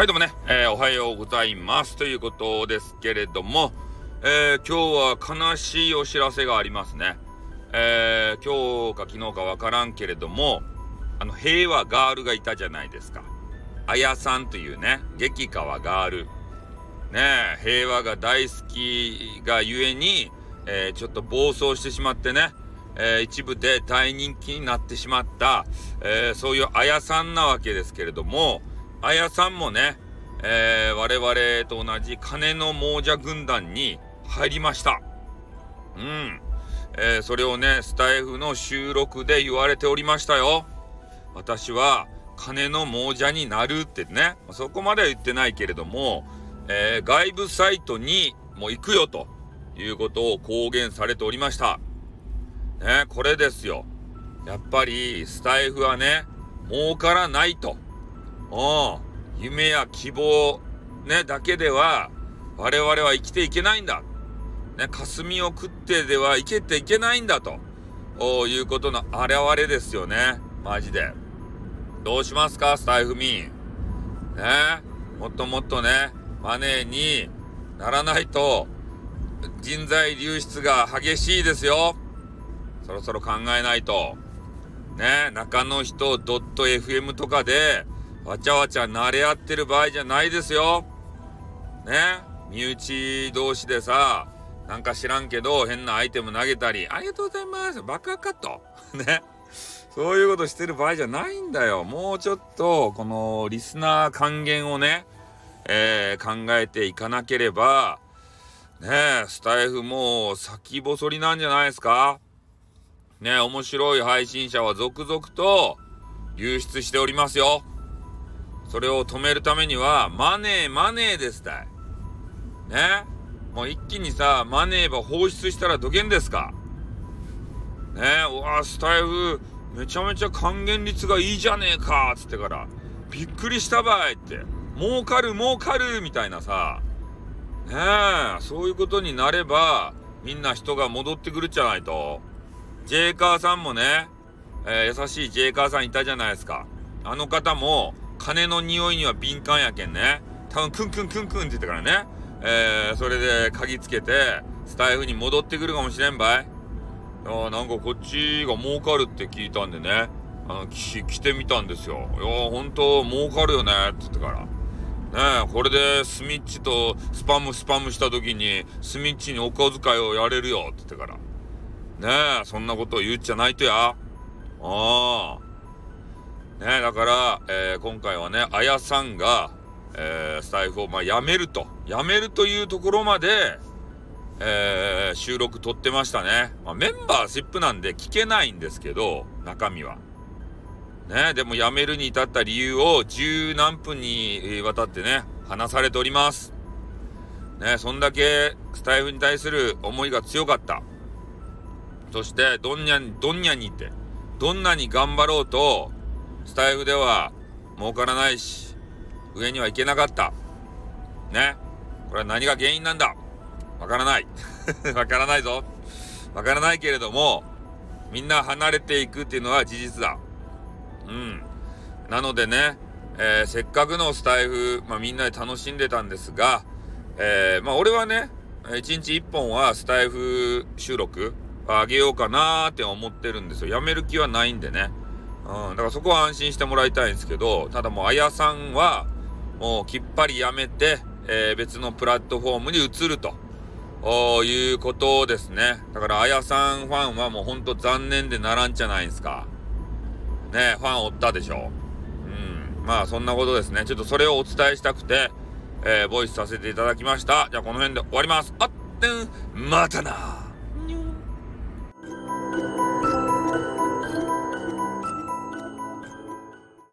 はい、どうもね、えー、おはようございますということですけれども、えー、今日は悲しいお知らせがありますね。えー、今日か昨日かわからんけれども、あの、平和ガールがいたじゃないですか。あやさんというね、激川ガール。ね平和が大好きがゆえに、え、ちょっと暴走してしまってね、え、一部で大人気になってしまった、え、そういうあやさんなわけですけれども、あやさんもね、えー、我々と同じ金の亡者軍団に入りました。うん。えー、それをね、スタイフの収録で言われておりましたよ。私は金の亡者になるってね、そこまでは言ってないけれども、えー、外部サイトにもう行くよということを公言されておりました。ね、これですよ。やっぱりスタイフはね、儲からないと。夢や希望、ね、だけでは、我々は生きていけないんだ。ね、霞を食ってでは生きていけないんだと。いうことの表れですよね。マジで。どうしますか、スタイフ民。ね。もっともっとね、マネーにならないと、人材流出が激しいですよ。そろそろ考えないと。ね、中の人 .fm とかで、わちゃわちゃ慣れ合ってる場合じゃないですよ。ね？身内同士でさ、なんか知らんけど、変なアイテム投げたり、ありがとうございます。バカかと。ね？そういうことしてる場合じゃないんだよ。もうちょっと、このリスナー還元をね、えー、考えていかなければ、ね？スタイフもう先細りなんじゃないですか？ね？面白い配信者は続々と流出しておりますよ。それを止めるためには、マネー、マネーですたい。ね？もう一気にさ、マネーば放出したらどげんですか？ね？うわスタイフ、めちゃめちゃ還元率がいいじゃねえかつってから、びっくりしたばいって、儲かる儲かるみたいなさ、ね？え、そういうことになれば、みんな人が戻ってくるじゃないと。ジェイカーさんもね、えー、優しいジェイカーさんいたじゃないですか。あの方も、金の匂いには敏感やけんね。多分、クンクンクンクンって言ってからね。えー、それで鍵つけて、スタイフに戻ってくるかもしれんばい。あなんかこっちが儲かるって聞いたんでね、あの、来てみたんですよ。いや、ほんと儲かるよねって言ってから。ねえ、これでスミッチとスパムスパムした時に、スミッチにお小遣いをやれるよって言ってから。ねえ、そんなことを言っちゃないとや。ああ。ね、だから、えー、今回はね、あやさんが、えー、スタイフを、まあ、やめると。やめるというところまで、えー、収録撮ってましたね。まあ、メンバーシップなんで聞けないんですけど、中身は。ね、でも辞めるに至った理由を十何分にわたってね、話されております。ね、そんだけスタイフに対する思いが強かった。そして、どんにゃん、どんにゃんにって、どんなに頑張ろうと、スタイフでは儲からないし、上には行けなかった。ね。これは何が原因なんだ？わからない。わからないぞ。わからないけれども、みんな離れていくっていうのは事実だ。うん。なのでね、えー、せっかくのスタイフ、まあ、みんなで楽しんでたんですが、えー、まあ俺はね、1日1本はスタイフ収録あげようかなーって思ってるんですよ。やめる気はないんでね。うん、だからそこは安心してもらいたいんですけど、ただもうあやさんは、もうきっぱりやめて、えー、別のプラットフォームに移ると。いうことですね。だから、あやさんファンはもうほんと残念でならんじゃないですか。ね、ファンおったでしょ。うん。まあ、そんなことですね。ちょっとそれをお伝えしたくて、えー、ボイスさせていただきました。じゃあ、この辺で終わります。あってん、またな